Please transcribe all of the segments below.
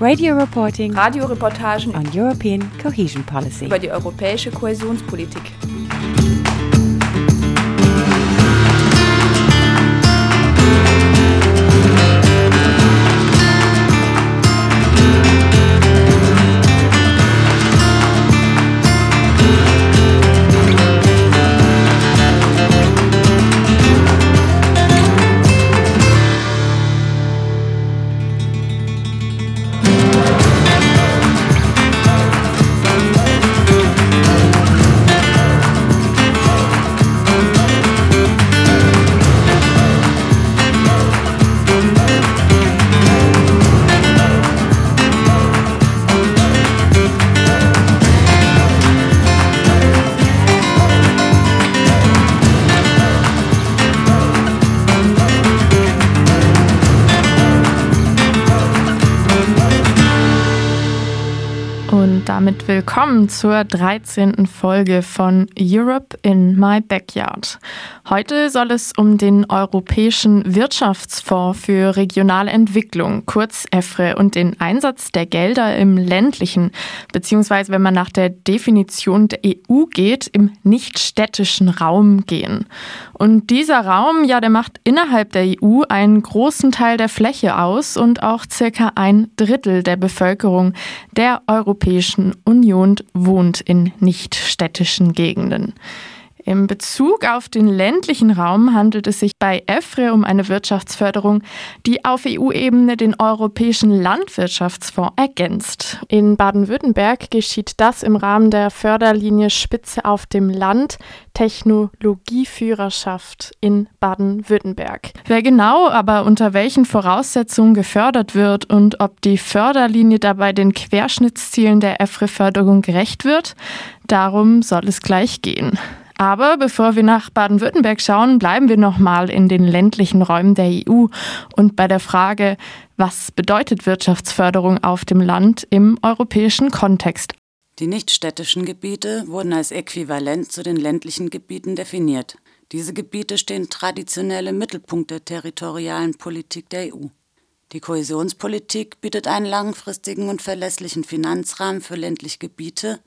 Radio reporting Radioreportagen on European cohesion policy. über die europäische Kohäsionspolitik. Zur 13. Folge von Europe in My Backyard. Heute soll es um den Europäischen Wirtschaftsfonds für regionale Entwicklung, kurz EFRE, und den Einsatz der Gelder im ländlichen, beziehungsweise wenn man nach der Definition der EU geht, im nicht-städtischen Raum gehen. Und dieser Raum, ja, der macht innerhalb der EU einen großen Teil der Fläche aus und auch circa ein Drittel der Bevölkerung der Europäischen Union wohnt in nicht-städtischen Gegenden. Im Bezug auf den ländlichen Raum handelt es sich bei EFRE um eine Wirtschaftsförderung, die auf EU-Ebene den Europäischen Landwirtschaftsfonds ergänzt. In Baden-Württemberg geschieht das im Rahmen der Förderlinie Spitze auf dem Land Technologieführerschaft in Baden-Württemberg. Wer genau, aber unter welchen Voraussetzungen gefördert wird und ob die Förderlinie dabei den Querschnittszielen der EFRE-Förderung gerecht wird, darum soll es gleich gehen. Aber bevor wir nach Baden-Württemberg schauen, bleiben wir nochmal in den ländlichen Räumen der EU und bei der Frage, was bedeutet Wirtschaftsförderung auf dem Land im europäischen Kontext? Die nichtstädtischen Gebiete wurden als äquivalent zu den ländlichen Gebieten definiert. Diese Gebiete stehen traditionell im Mittelpunkt der territorialen Politik der EU. Die Kohäsionspolitik bietet einen langfristigen und verlässlichen Finanzrahmen für ländliche Gebiete,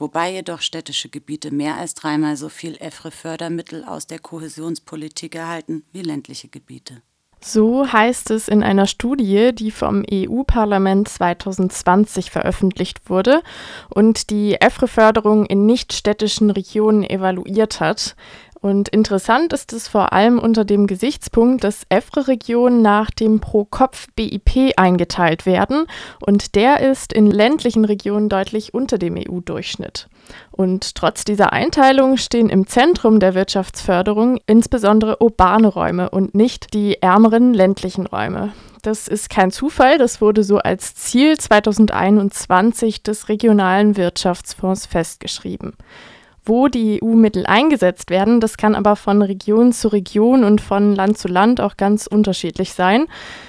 wobei jedoch städtische Gebiete mehr als dreimal so viel EFRE-Fördermittel aus der Kohäsionspolitik erhalten wie ländliche Gebiete. So heißt es in einer Studie, die vom EU-Parlament 2020 veröffentlicht wurde und die EFRE-Förderung in nichtstädtischen Regionen evaluiert hat. Und interessant ist es vor allem unter dem Gesichtspunkt, dass EFRE-Regionen nach dem Pro-Kopf-BIP eingeteilt werden und der ist in ländlichen Regionen deutlich unter dem EU-Durchschnitt. Und trotz dieser Einteilung stehen im Zentrum der Wirtschaftsförderung insbesondere urbane Räume und nicht die ärmeren ländlichen Räume. Das ist kein Zufall, das wurde so als Ziel 2021 des regionalen Wirtschaftsfonds festgeschrieben. Wo die EU-Mittel eingesetzt werden, das kann aber von Region zu Region und von Land zu Land auch ganz unterschiedlich sein.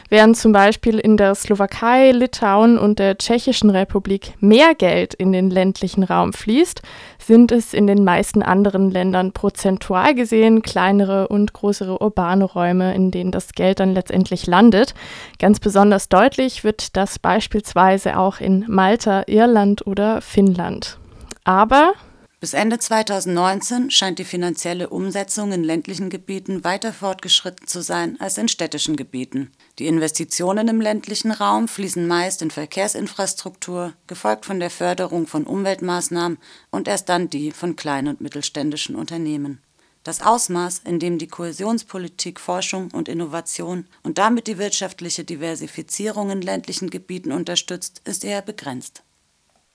Während zum Beispiel in der Slowakei, Litauen und der Tschechischen Republik mehr Geld in den ländlichen Raum fließt, sind es in den meisten anderen Ländern prozentual gesehen kleinere und größere urbane Räume, in denen das Geld dann letztendlich landet. Ganz besonders deutlich wird das beispielsweise auch in Malta, Irland oder Finnland. Aber bis Ende 2019 scheint die finanzielle Umsetzung in ländlichen Gebieten weiter fortgeschritten zu sein als in städtischen Gebieten. Die Investitionen im ländlichen Raum fließen meist in Verkehrsinfrastruktur, gefolgt von der Förderung von Umweltmaßnahmen und erst dann die von kleinen und mittelständischen Unternehmen. Das Ausmaß, in dem die Kohäsionspolitik Forschung und Innovation und damit die wirtschaftliche Diversifizierung in ländlichen Gebieten unterstützt, ist eher begrenzt.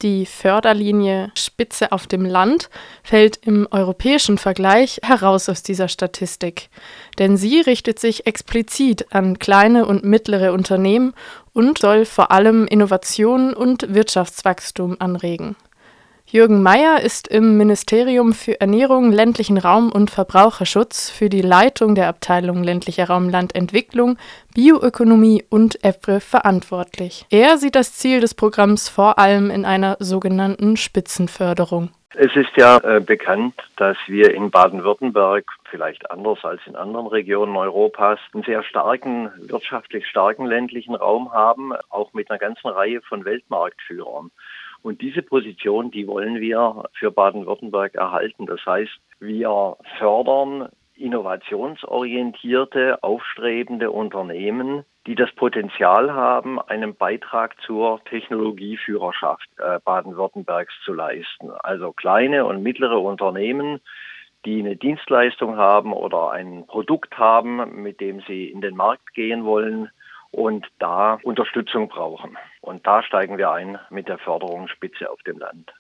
Die Förderlinie Spitze auf dem Land fällt im europäischen Vergleich heraus aus dieser Statistik, denn sie richtet sich explizit an kleine und mittlere Unternehmen und soll vor allem Innovation und Wirtschaftswachstum anregen. Jürgen Mayer ist im Ministerium für Ernährung, ländlichen Raum und Verbraucherschutz für die Leitung der Abteilung ländlicher Raum Landentwicklung, Bioökonomie und EFRE verantwortlich. Er sieht das Ziel des Programms vor allem in einer sogenannten Spitzenförderung. Es ist ja äh, bekannt, dass wir in Baden-Württemberg, vielleicht anders als in anderen Regionen Europas, einen sehr starken, wirtschaftlich starken ländlichen Raum haben, auch mit einer ganzen Reihe von Weltmarktführern. Und diese Position, die wollen wir für Baden-Württemberg erhalten. Das heißt, wir fördern innovationsorientierte, aufstrebende Unternehmen, die das Potenzial haben, einen Beitrag zur Technologieführerschaft äh, Baden-Württembergs zu leisten. Also kleine und mittlere Unternehmen, die eine Dienstleistung haben oder ein Produkt haben, mit dem sie in den Markt gehen wollen und da Unterstützung brauchen. Und da steigen wir ein mit der Förderungsspitze auf dem Land.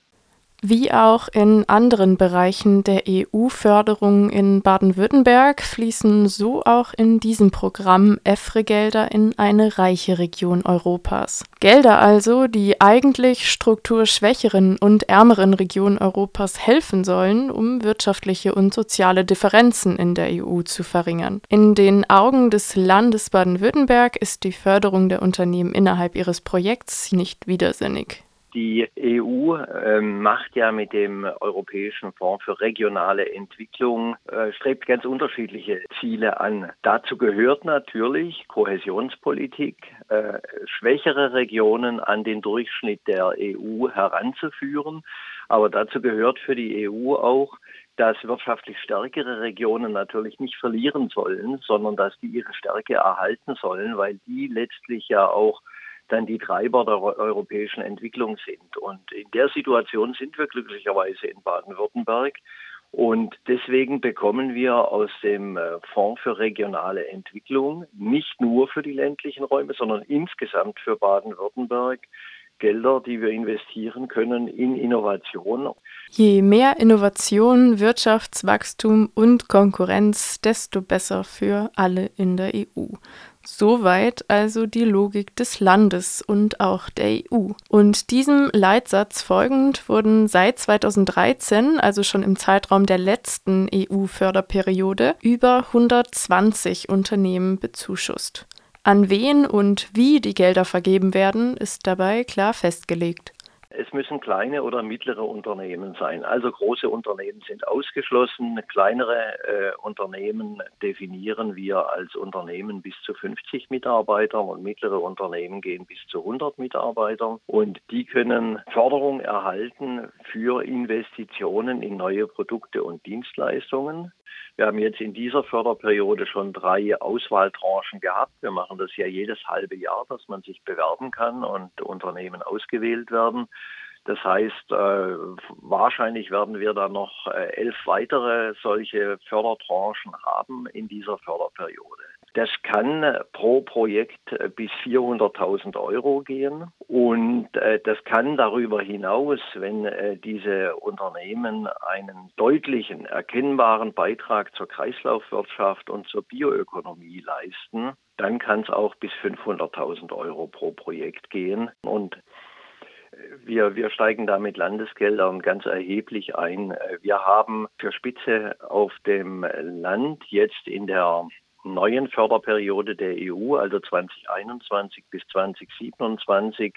Wie auch in anderen Bereichen der EU-Förderung in Baden-Württemberg fließen so auch in diesem Programm EFRE-Gelder in eine reiche Region Europas. Gelder also, die eigentlich strukturschwächeren und ärmeren Regionen Europas helfen sollen, um wirtschaftliche und soziale Differenzen in der EU zu verringern. In den Augen des Landes Baden-Württemberg ist die Förderung der Unternehmen innerhalb ihres Projekts nicht widersinnig. Die EU äh, macht ja mit dem Europäischen Fonds für regionale Entwicklung, äh, strebt ganz unterschiedliche Ziele an. Dazu gehört natürlich Kohäsionspolitik, äh, schwächere Regionen an den Durchschnitt der EU heranzuführen. Aber dazu gehört für die EU auch, dass wirtschaftlich stärkere Regionen natürlich nicht verlieren sollen, sondern dass die ihre Stärke erhalten sollen, weil die letztlich ja auch dann die Treiber der europäischen Entwicklung sind. Und in der Situation sind wir glücklicherweise in Baden-Württemberg. Und deswegen bekommen wir aus dem äh, Fonds für regionale Entwicklung nicht nur für die ländlichen Räume, sondern insgesamt für Baden-Württemberg Gelder, die wir investieren können in Innovation. Je mehr Innovation, Wirtschaftswachstum und Konkurrenz, desto besser für alle in der EU. Soweit also die Logik des Landes und auch der EU. Und diesem Leitsatz folgend wurden seit 2013, also schon im Zeitraum der letzten EU-Förderperiode, über 120 Unternehmen bezuschusst. An wen und wie die Gelder vergeben werden, ist dabei klar festgelegt. Es müssen kleine oder mittlere Unternehmen sein. Also große Unternehmen sind ausgeschlossen. Kleinere äh, Unternehmen definieren wir als Unternehmen bis zu 50 Mitarbeitern und mittlere Unternehmen gehen bis zu 100 Mitarbeitern. Und die können Förderung erhalten für Investitionen in neue Produkte und Dienstleistungen. Wir haben jetzt in dieser Förderperiode schon drei Auswahltranchen gehabt. Wir machen das ja jedes halbe Jahr, dass man sich bewerben kann und Unternehmen ausgewählt werden. Das heißt, äh, wahrscheinlich werden wir dann noch äh, elf weitere solche Fördertranchen haben in dieser Förderperiode. Das kann pro Projekt bis 400.000 Euro gehen und äh, das kann darüber hinaus, wenn äh, diese Unternehmen einen deutlichen, erkennbaren Beitrag zur Kreislaufwirtschaft und zur Bioökonomie leisten, dann kann es auch bis 500.000 Euro pro Projekt gehen und äh, wir, wir steigen da mit Landesgeldern ganz erheblich ein. Wir haben für Spitze auf dem Land jetzt in der neuen Förderperiode der EU, also 2021 bis 2027,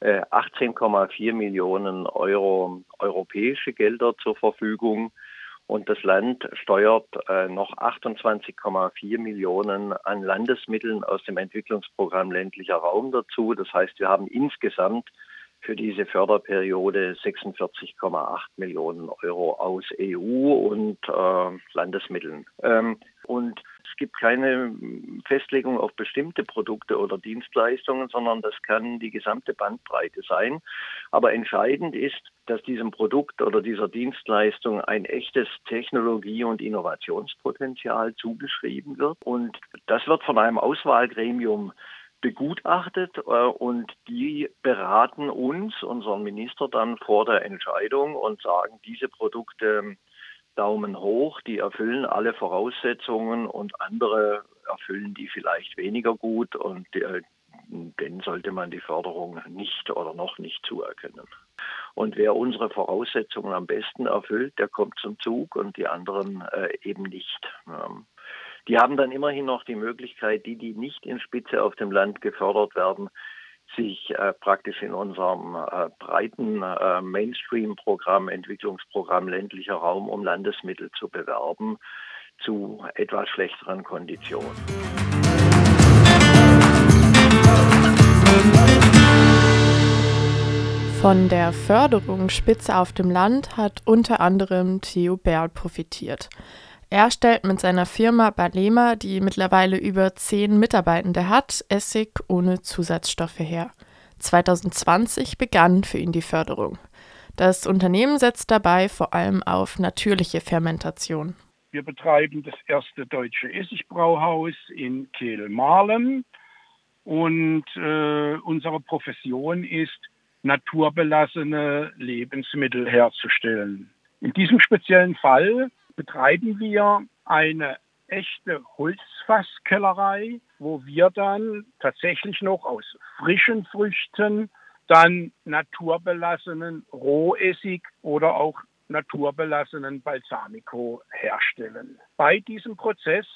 18,4 äh, Millionen Euro europäische Gelder zur Verfügung und das Land steuert äh, noch 28,4 Millionen an Landesmitteln aus dem Entwicklungsprogramm ländlicher Raum dazu. Das heißt, wir haben insgesamt für diese Förderperiode 46,8 Millionen Euro aus EU und äh, Landesmitteln. Ähm, und es gibt keine Festlegung auf bestimmte Produkte oder Dienstleistungen, sondern das kann die gesamte Bandbreite sein. Aber entscheidend ist, dass diesem Produkt oder dieser Dienstleistung ein echtes Technologie- und Innovationspotenzial zugeschrieben wird. Und das wird von einem Auswahlgremium begutachtet äh, und die beraten uns, unseren Minister, dann vor der Entscheidung und sagen, diese Produkte Daumen hoch, die erfüllen alle Voraussetzungen und andere erfüllen die vielleicht weniger gut und äh, denen sollte man die Förderung nicht oder noch nicht zuerkennen. Und wer unsere Voraussetzungen am besten erfüllt, der kommt zum Zug und die anderen äh, eben nicht. Ähm, die haben dann immerhin noch die Möglichkeit, die, die nicht in Spitze auf dem Land gefördert werden, sich äh, praktisch in unserem äh, breiten äh, Mainstream-Programm, Entwicklungsprogramm ländlicher Raum um Landesmittel zu bewerben zu etwas schlechteren Konditionen. Von der Förderung Spitze auf dem Land hat unter anderem Theo Berl profitiert. Er stellt mit seiner Firma Balema, die mittlerweile über zehn Mitarbeitende hat, Essig ohne Zusatzstoffe her. 2020 begann für ihn die Förderung. Das Unternehmen setzt dabei vor allem auf natürliche Fermentation. Wir betreiben das erste deutsche Essigbrauhaus in Kehl-Marlen und äh, unsere Profession ist, naturbelassene Lebensmittel herzustellen. In diesem speziellen Fall betreiben wir eine echte Holzfasskellerei, wo wir dann tatsächlich noch aus frischen Früchten dann naturbelassenen Rohessig oder auch naturbelassenen Balsamico herstellen. Bei diesem Prozess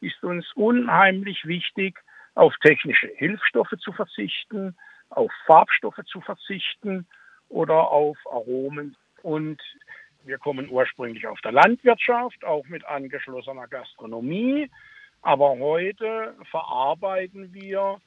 ist uns unheimlich wichtig, auf technische Hilfsstoffe zu verzichten, auf Farbstoffe zu verzichten oder auf Aromen. Und wir kommen ursprünglich aus der Landwirtschaft, auch mit angeschlossener Gastronomie. Aber heute verarbeiten wir,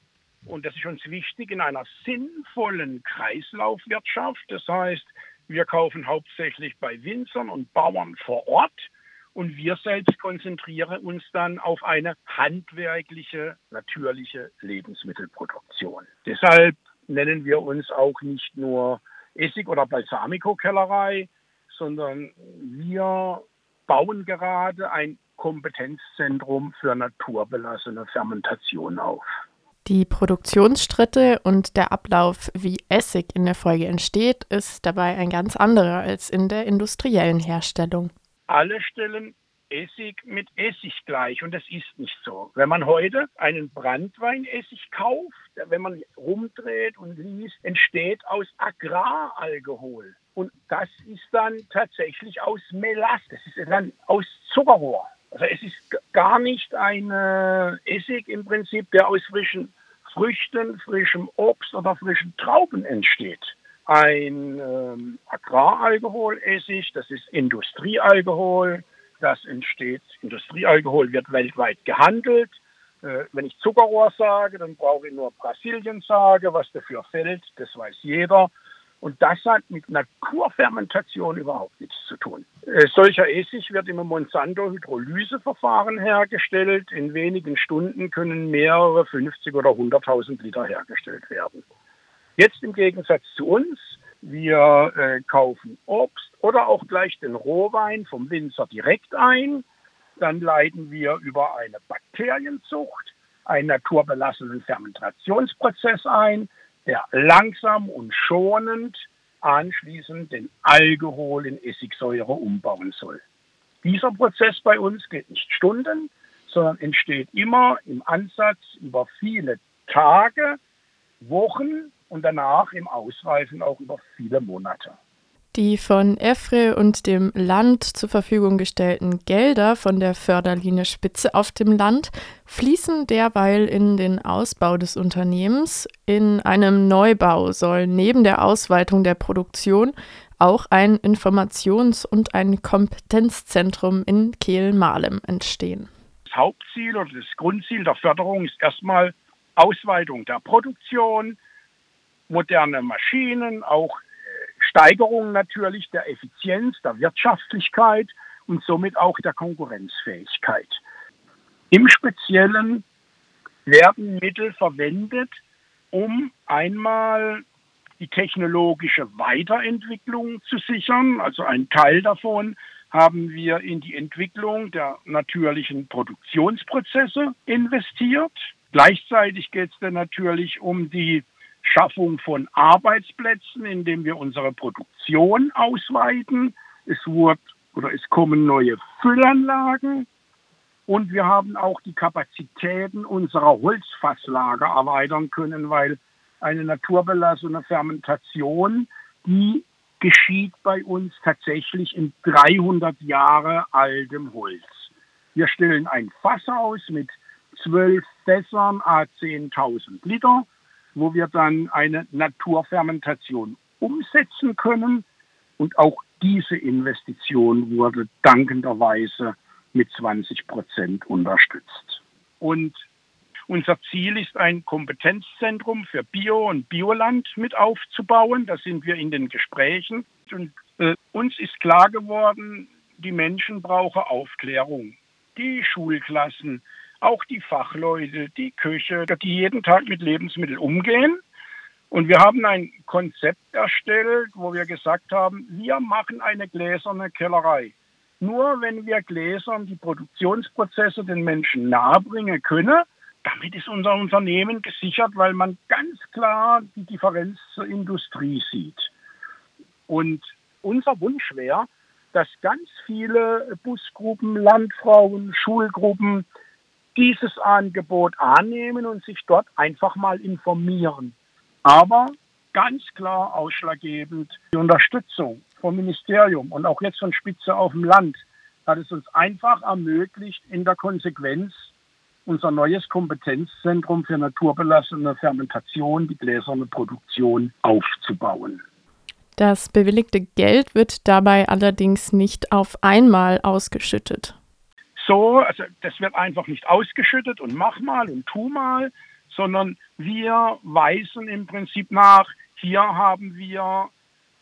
und das ist uns wichtig, in einer sinnvollen Kreislaufwirtschaft. Das heißt, wir kaufen hauptsächlich bei Winzern und Bauern vor Ort und wir selbst konzentrieren uns dann auf eine handwerkliche, natürliche Lebensmittelproduktion. Deshalb nennen wir uns auch nicht nur Essig- oder Balsamico-Kellerei, sondern wir bauen gerade ein Kompetenzzentrum für naturbelassene Fermentation auf. Die Produktionsschritte und der Ablauf, wie Essig in der Folge entsteht, ist dabei ein ganz anderer als in der industriellen Herstellung. Alle stellen Essig mit Essig gleich und das ist nicht so. Wenn man heute einen Brandweinessig kauft, wenn man rumdreht und liest, entsteht aus Agraralkohol. Und das ist dann tatsächlich aus Melasse, das ist dann aus Zuckerrohr. Also es ist gar nicht ein äh, Essig im Prinzip, der aus frischen Früchten, frischem Obst oder frischen Trauben entsteht. Ein ähm, Agraralkoholessig, das ist Industriealkohol, das entsteht. Industriealkohol wird weltweit gehandelt. Äh, wenn ich Zuckerrohr sage, dann brauche ich nur Brasilien sage, was dafür fällt, das weiß jeder. Und das hat mit Naturfermentation überhaupt nichts zu tun. Äh, solcher Essig wird im Monsanto-Hydrolyseverfahren hergestellt. In wenigen Stunden können mehrere 50 oder 100.000 Liter hergestellt werden. Jetzt im Gegensatz zu uns, wir äh, kaufen Obst oder auch gleich den Rohwein vom Winzer direkt ein. Dann leiten wir über eine Bakterienzucht einen naturbelassenen Fermentationsprozess ein der langsam und schonend anschließend den Alkohol in Essigsäure umbauen soll. Dieser Prozess bei uns geht nicht Stunden, sondern entsteht immer im Ansatz über viele Tage, Wochen und danach im Ausreifen auch über viele Monate. Die von EFRE und dem Land zur Verfügung gestellten Gelder von der Förderlinie Spitze auf dem Land fließen derweil in den Ausbau des Unternehmens. In einem Neubau soll neben der Ausweitung der Produktion auch ein Informations- und ein Kompetenzzentrum in Kehl-Malem entstehen. Das Hauptziel oder das Grundziel der Förderung ist erstmal Ausweitung der Produktion, moderne Maschinen, auch Steigerung natürlich der Effizienz, der Wirtschaftlichkeit und somit auch der Konkurrenzfähigkeit. Im Speziellen werden Mittel verwendet, um einmal die technologische Weiterentwicklung zu sichern. Also ein Teil davon haben wir in die Entwicklung der natürlichen Produktionsprozesse investiert. Gleichzeitig geht es dann natürlich um die Schaffung von Arbeitsplätzen, indem wir unsere Produktion ausweiten. Es wird oder es kommen neue Füllanlagen und wir haben auch die Kapazitäten unserer Holzfasslager erweitern können, weil eine naturbelassene Fermentation, die geschieht bei uns tatsächlich in 300 Jahre altem Holz. Wir stellen ein Fass aus mit zwölf Fässern a 10.000 Liter, wo wir dann eine Naturfermentation umsetzen können. Und auch diese Investition wurde dankenderweise mit 20 Prozent unterstützt. Und unser Ziel ist ein Kompetenzzentrum für Bio- und Bioland mit aufzubauen. Da sind wir in den Gesprächen. Und äh, uns ist klar geworden, die Menschen brauchen Aufklärung. Die Schulklassen, auch die Fachleute, die Küche, die jeden Tag mit Lebensmitteln umgehen. Und wir haben ein Konzept erstellt, wo wir gesagt haben, wir machen eine gläserne Kellerei. Nur wenn wir gläsern die Produktionsprozesse den Menschen nahebringen können, damit ist unser Unternehmen gesichert, weil man ganz klar die Differenz zur Industrie sieht. Und unser Wunsch wäre, dass ganz viele Busgruppen, Landfrauen, Schulgruppen dieses Angebot annehmen und sich dort einfach mal informieren. Aber ganz klar ausschlaggebend die Unterstützung vom Ministerium und auch jetzt von Spitze auf dem Land hat es uns einfach ermöglicht, in der Konsequenz unser neues Kompetenzzentrum für naturbelassene Fermentation, die gläserne Produktion aufzubauen. Das bewilligte Geld wird dabei allerdings nicht auf einmal ausgeschüttet. So, also das wird einfach nicht ausgeschüttet und mach mal und tu mal, sondern wir weisen im Prinzip nach, hier haben wir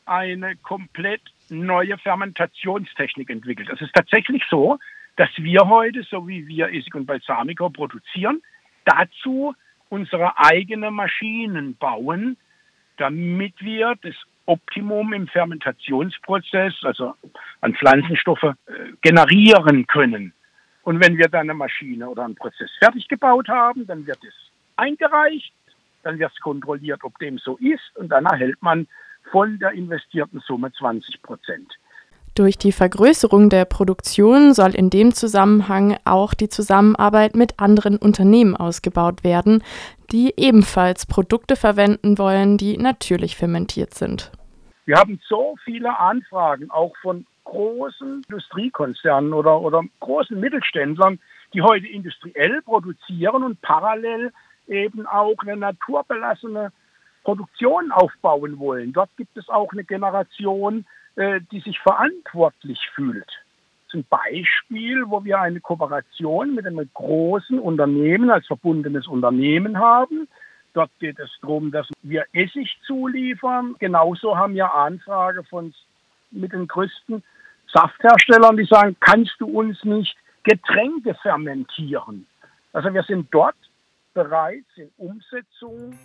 eine komplett neue Fermentationstechnik entwickelt. Es ist tatsächlich so, dass wir heute, so wie wir Essig und Balsamico produzieren, dazu unsere eigenen Maschinen bauen, damit wir das Optimum im Fermentationsprozess, also an Pflanzenstoffe, äh, generieren können. Und wenn wir dann eine Maschine oder einen Prozess fertig gebaut haben, dann wird es eingereicht, dann wird es kontrolliert, ob dem so ist und dann erhält man von der investierten Summe 20 Prozent. Durch die Vergrößerung der Produktion soll in dem Zusammenhang auch die Zusammenarbeit mit anderen Unternehmen ausgebaut werden, die ebenfalls Produkte verwenden wollen, die natürlich fermentiert sind. Wir haben so viele Anfragen, auch von großen Industriekonzernen oder, oder großen Mittelständlern, die heute industriell produzieren und parallel eben auch eine naturbelassene Produktion aufbauen wollen. Dort gibt es auch eine Generation, äh, die sich verantwortlich fühlt. Zum Beispiel, wo wir eine Kooperation mit einem großen Unternehmen als verbundenes Unternehmen haben. Dort geht es darum, dass wir Essig zuliefern. Genauso haben wir Anfrage von mit den größten Saftherstellern, die sagen, kannst du uns nicht Getränke fermentieren? Also wir sind dort bereits in Umsetzung.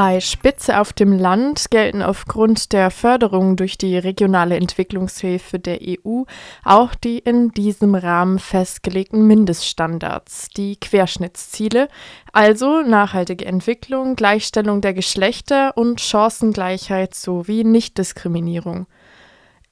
Bei Spitze auf dem Land gelten aufgrund der Förderung durch die regionale Entwicklungshilfe der EU auch die in diesem Rahmen festgelegten Mindeststandards, die Querschnittsziele, also nachhaltige Entwicklung, Gleichstellung der Geschlechter und Chancengleichheit sowie Nichtdiskriminierung.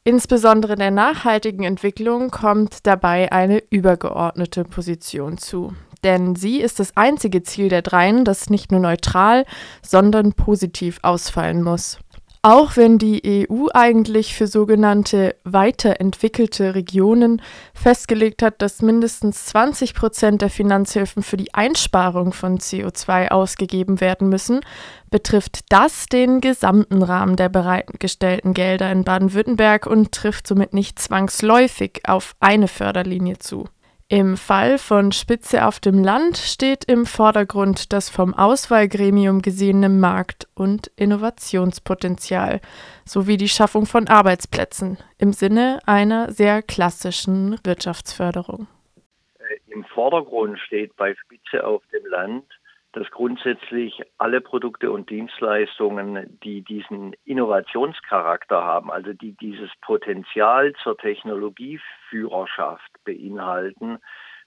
Insbesondere der nachhaltigen Entwicklung kommt dabei eine übergeordnete Position zu denn sie ist das einzige Ziel der dreien, das nicht nur neutral, sondern positiv ausfallen muss. Auch wenn die EU eigentlich für sogenannte weiterentwickelte Regionen festgelegt hat, dass mindestens 20 Prozent der Finanzhilfen für die Einsparung von CO2 ausgegeben werden müssen, betrifft das den gesamten Rahmen der bereitgestellten Gelder in Baden-Württemberg und trifft somit nicht zwangsläufig auf eine Förderlinie zu. Im Fall von Spitze auf dem Land steht im Vordergrund das vom Auswahlgremium gesehene Markt- und Innovationspotenzial sowie die Schaffung von Arbeitsplätzen im Sinne einer sehr klassischen Wirtschaftsförderung. Äh, Im Vordergrund steht bei Spitze auf dem Land dass grundsätzlich alle Produkte und Dienstleistungen, die diesen Innovationscharakter haben, also die dieses Potenzial zur Technologieführerschaft beinhalten,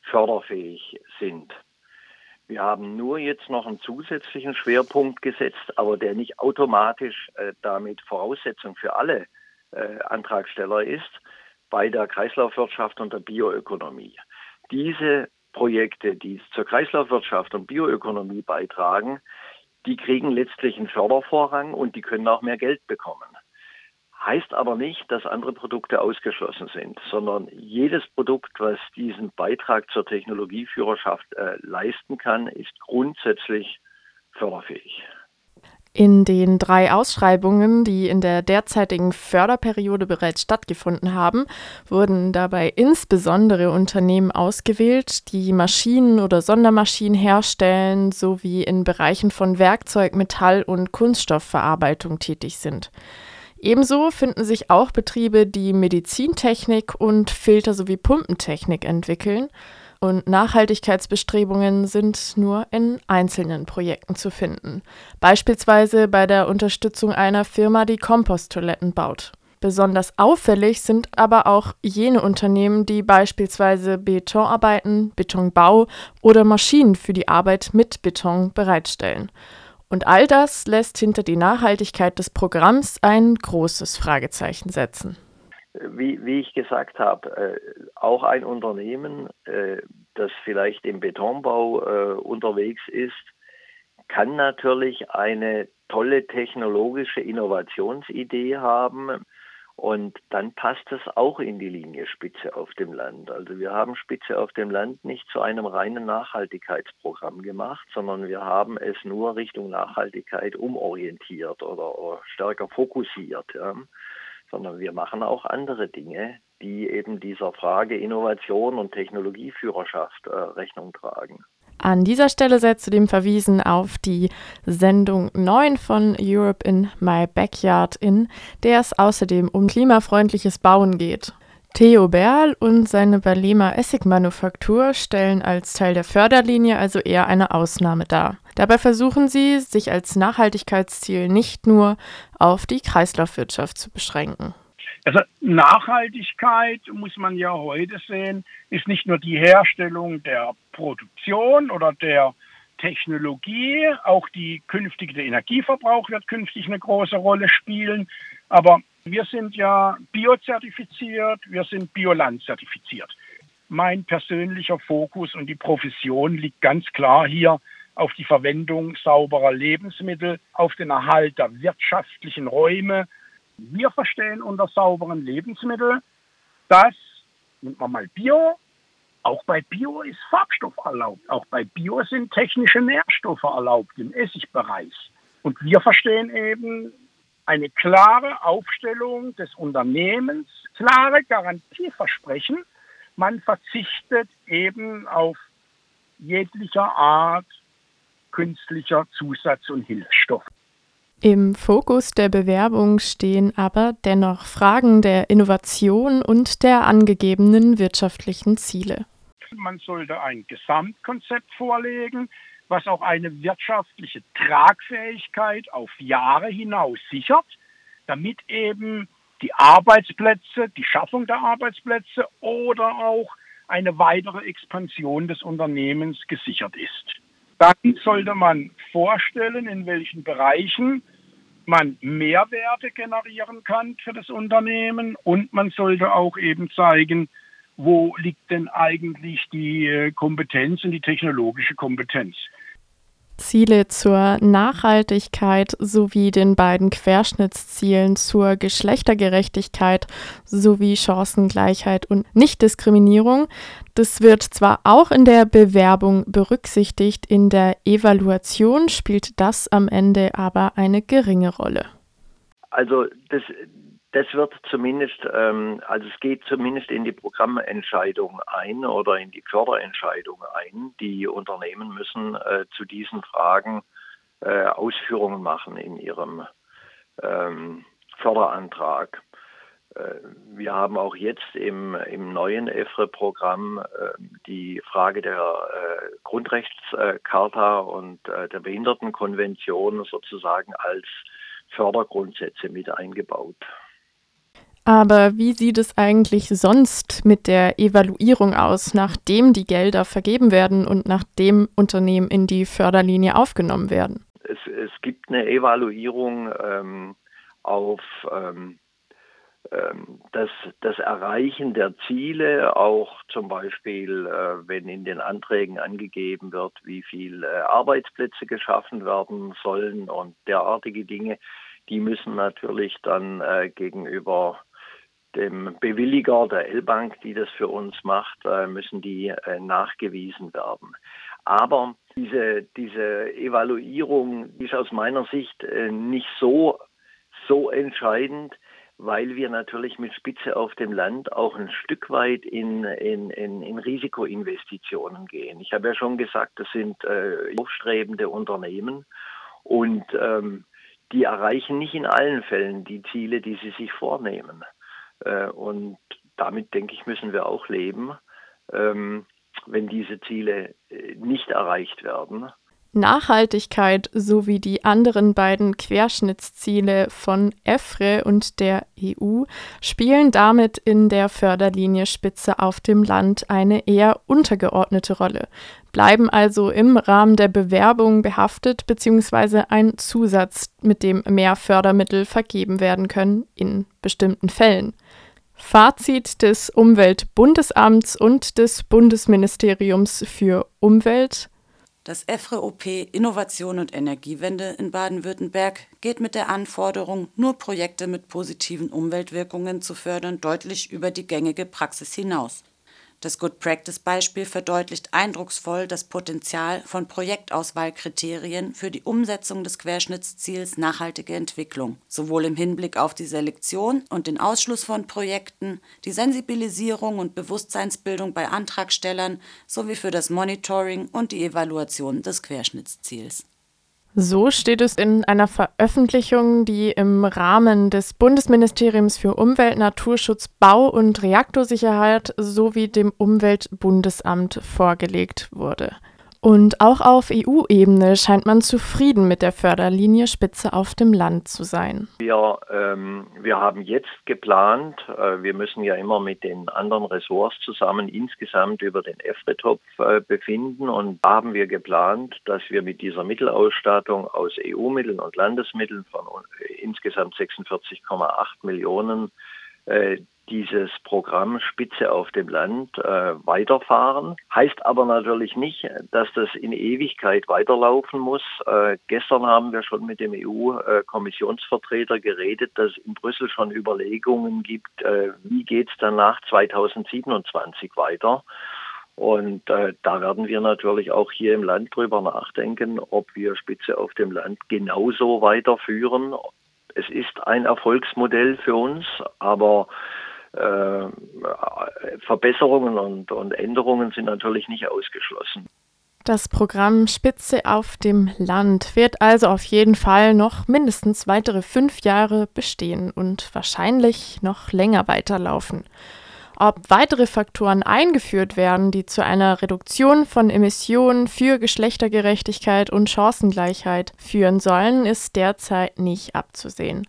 förderfähig sind. Wir haben nur jetzt noch einen zusätzlichen Schwerpunkt gesetzt, aber der nicht automatisch äh, damit Voraussetzung für alle äh, Antragsteller ist, bei der Kreislaufwirtschaft und der Bioökonomie. Diese Projekte, die zur Kreislaufwirtschaft und Bioökonomie beitragen, die kriegen letztlich einen Fördervorrang und die können auch mehr Geld bekommen. Heißt aber nicht, dass andere Produkte ausgeschlossen sind, sondern jedes Produkt, was diesen Beitrag zur Technologieführerschaft äh, leisten kann, ist grundsätzlich förderfähig. In den drei Ausschreibungen, die in der derzeitigen Förderperiode bereits stattgefunden haben, wurden dabei insbesondere Unternehmen ausgewählt, die Maschinen oder Sondermaschinen herstellen sowie in Bereichen von Werkzeug, Metall und Kunststoffverarbeitung tätig sind. Ebenso finden sich auch Betriebe, die Medizintechnik und Filter- sowie Pumpentechnik entwickeln. Und Nachhaltigkeitsbestrebungen sind nur in einzelnen Projekten zu finden. Beispielsweise bei der Unterstützung einer Firma, die Komposttoiletten baut. Besonders auffällig sind aber auch jene Unternehmen, die beispielsweise Betonarbeiten, Betonbau oder Maschinen für die Arbeit mit Beton bereitstellen. Und all das lässt hinter die Nachhaltigkeit des Programms ein großes Fragezeichen setzen. Wie, wie ich gesagt habe, äh, auch ein Unternehmen, äh, das vielleicht im Betonbau äh, unterwegs ist, kann natürlich eine tolle technologische Innovationsidee haben, und dann passt es auch in die Linie Spitze auf dem Land. Also wir haben Spitze auf dem Land nicht zu einem reinen Nachhaltigkeitsprogramm gemacht, sondern wir haben es nur Richtung Nachhaltigkeit umorientiert oder, oder stärker fokussiert. Ja. Sondern wir machen auch andere Dinge, die eben dieser Frage Innovation und Technologieführerschaft äh, Rechnung tragen. An dieser Stelle sei zudem verwiesen auf die Sendung 9 von Europe in My Backyard, in der es außerdem um klimafreundliches Bauen geht. Theo Berl und seine Berliner Essigmanufaktur stellen als Teil der Förderlinie also eher eine Ausnahme dar. Dabei versuchen sie, sich als Nachhaltigkeitsziel nicht nur auf die Kreislaufwirtschaft zu beschränken. Also Nachhaltigkeit muss man ja heute sehen, ist nicht nur die Herstellung der Produktion oder der Technologie, auch die künftige Energieverbrauch wird künftig eine große Rolle spielen. Aber wir sind ja biozertifiziert, wir sind Bioland-zertifiziert. Mein persönlicher Fokus und die Profession liegt ganz klar hier auf die Verwendung sauberer Lebensmittel, auf den Erhalt der wirtschaftlichen Räume, wir verstehen unter sauberen Lebensmitteln, dass, nimmt man mal Bio, auch bei Bio ist Farbstoff erlaubt. Auch bei Bio sind technische Nährstoffe erlaubt im Essigbereich. Und wir verstehen eben eine klare Aufstellung des Unternehmens, klare Garantieversprechen. Man verzichtet eben auf jeglicher Art künstlicher Zusatz- und Hilfsstoffe. Im Fokus der Bewerbung stehen aber dennoch Fragen der Innovation und der angegebenen wirtschaftlichen Ziele. Man sollte ein Gesamtkonzept vorlegen, was auch eine wirtschaftliche Tragfähigkeit auf Jahre hinaus sichert, damit eben die Arbeitsplätze, die Schaffung der Arbeitsplätze oder auch eine weitere Expansion des Unternehmens gesichert ist. Dann sollte man vorstellen, in welchen Bereichen man Mehrwerte generieren kann für das Unternehmen und man sollte auch eben zeigen, wo liegt denn eigentlich die äh, Kompetenz und die technologische Kompetenz. Ziele zur Nachhaltigkeit sowie den beiden Querschnittszielen zur Geschlechtergerechtigkeit sowie Chancengleichheit und Nichtdiskriminierung. Das wird zwar auch in der Bewerbung berücksichtigt, in der Evaluation spielt das am Ende aber eine geringe Rolle. Also das, das wird zumindest, ähm, also es geht zumindest in die Programmentscheidung ein oder in die Förderentscheidung ein. Die Unternehmen müssen äh, zu diesen Fragen äh, Ausführungen machen in ihrem ähm, Förderantrag. Äh, wir haben auch jetzt im, im neuen EFRE-Programm äh, die Frage der äh, Grundrechtscharta und äh, der Behindertenkonvention sozusagen als Fördergrundsätze mit eingebaut. Aber wie sieht es eigentlich sonst mit der Evaluierung aus, nachdem die Gelder vergeben werden und nachdem Unternehmen in die Förderlinie aufgenommen werden? Es, es gibt eine Evaluierung ähm, auf ähm, ähm, das, das Erreichen der Ziele, auch zum Beispiel, äh, wenn in den Anträgen angegeben wird, wie viele äh, Arbeitsplätze geschaffen werden sollen und derartige Dinge, die müssen natürlich dann äh, gegenüber dem Bewilliger der L-Bank, die das für uns macht, müssen die nachgewiesen werden. Aber diese, diese Evaluierung ist aus meiner Sicht nicht so, so entscheidend, weil wir natürlich mit Spitze auf dem Land auch ein Stück weit in, in, in, in Risikoinvestitionen gehen. Ich habe ja schon gesagt, das sind äh, aufstrebende Unternehmen und ähm, die erreichen nicht in allen Fällen die Ziele, die sie sich vornehmen. Äh, und damit, denke ich, müssen wir auch leben, ähm, wenn diese Ziele äh, nicht erreicht werden. Nachhaltigkeit sowie die anderen beiden Querschnittsziele von EFRE und der EU spielen damit in der Förderlinie Spitze auf dem Land eine eher untergeordnete Rolle, bleiben also im Rahmen der Bewerbung behaftet bzw. ein Zusatz, mit dem mehr Fördermittel vergeben werden können in bestimmten Fällen. Fazit des Umweltbundesamts und des Bundesministeriums für Umwelt. Das EFRE-OP Innovation und Energiewende in Baden-Württemberg geht mit der Anforderung, nur Projekte mit positiven Umweltwirkungen zu fördern, deutlich über die gängige Praxis hinaus das Good-Practice-Beispiel verdeutlicht eindrucksvoll das Potenzial von Projektauswahlkriterien für die Umsetzung des Querschnittsziels nachhaltige Entwicklung, sowohl im Hinblick auf die Selektion und den Ausschluss von Projekten, die Sensibilisierung und Bewusstseinsbildung bei Antragstellern sowie für das Monitoring und die Evaluation des Querschnittsziels so steht es in einer Veröffentlichung, die im Rahmen des Bundesministeriums für Umwelt, Naturschutz, Bau und Reaktorsicherheit sowie dem Umweltbundesamt vorgelegt wurde. Und auch auf EU-Ebene scheint man zufrieden mit der Förderlinie Spitze auf dem Land zu sein. Wir, ähm, wir haben jetzt geplant, äh, wir müssen ja immer mit den anderen Ressorts zusammen insgesamt über den EFRE-Topf äh, befinden und da haben wir geplant, dass wir mit dieser Mittelausstattung aus EU-Mitteln und Landesmitteln von äh, insgesamt 46,8 Millionen äh, dieses Programm Spitze auf dem Land äh, weiterfahren. Heißt aber natürlich nicht, dass das in Ewigkeit weiterlaufen muss. Äh, gestern haben wir schon mit dem EU-Kommissionsvertreter geredet, dass in Brüssel schon Überlegungen gibt, äh, wie geht es nach 2027 weiter. Und äh, da werden wir natürlich auch hier im Land drüber nachdenken, ob wir Spitze auf dem Land genauso weiterführen. Es ist ein Erfolgsmodell für uns, aber äh, Verbesserungen und, und Änderungen sind natürlich nicht ausgeschlossen. Das Programm Spitze auf dem Land wird also auf jeden Fall noch mindestens weitere fünf Jahre bestehen und wahrscheinlich noch länger weiterlaufen. Ob weitere Faktoren eingeführt werden, die zu einer Reduktion von Emissionen für Geschlechtergerechtigkeit und Chancengleichheit führen sollen, ist derzeit nicht abzusehen.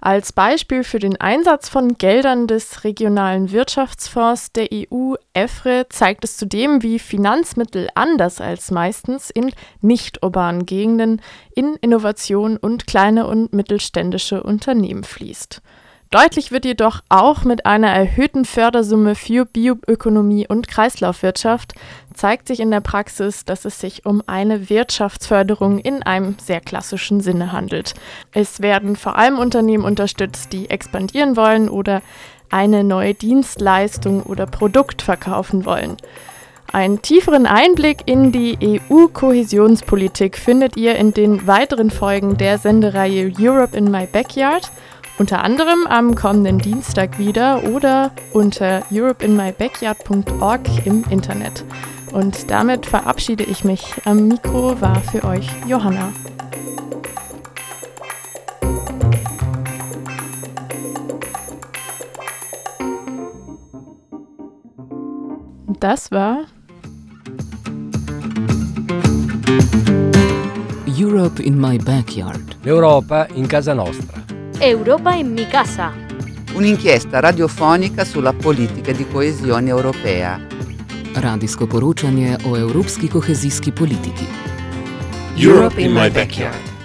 Als Beispiel für den Einsatz von Geldern des regionalen Wirtschaftsfonds der EU EFRE zeigt es zudem, wie Finanzmittel anders als meistens in nicht-urbanen Gegenden in Innovation und kleine und mittelständische Unternehmen fließt. Deutlich wird jedoch auch mit einer erhöhten Fördersumme für Bioökonomie und Kreislaufwirtschaft zeigt sich in der Praxis, dass es sich um eine Wirtschaftsförderung in einem sehr klassischen Sinne handelt. Es werden vor allem Unternehmen unterstützt, die expandieren wollen oder eine neue Dienstleistung oder Produkt verkaufen wollen. Einen tieferen Einblick in die EU-Kohäsionspolitik findet ihr in den weiteren Folgen der Sendereihe Europe in My Backyard – unter anderem am kommenden Dienstag wieder oder unter europeinmybackyard.org im Internet. Und damit verabschiede ich mich. Am Mikro war für euch Johanna. Das war Europe in my backyard. L'Europa in casa nostra. Europa en mi casa. un'inchiesta radiofonica sulla politica di coesione europea. Radijsko poročanje o evropski kohezijski politiki. Europe in my backyard.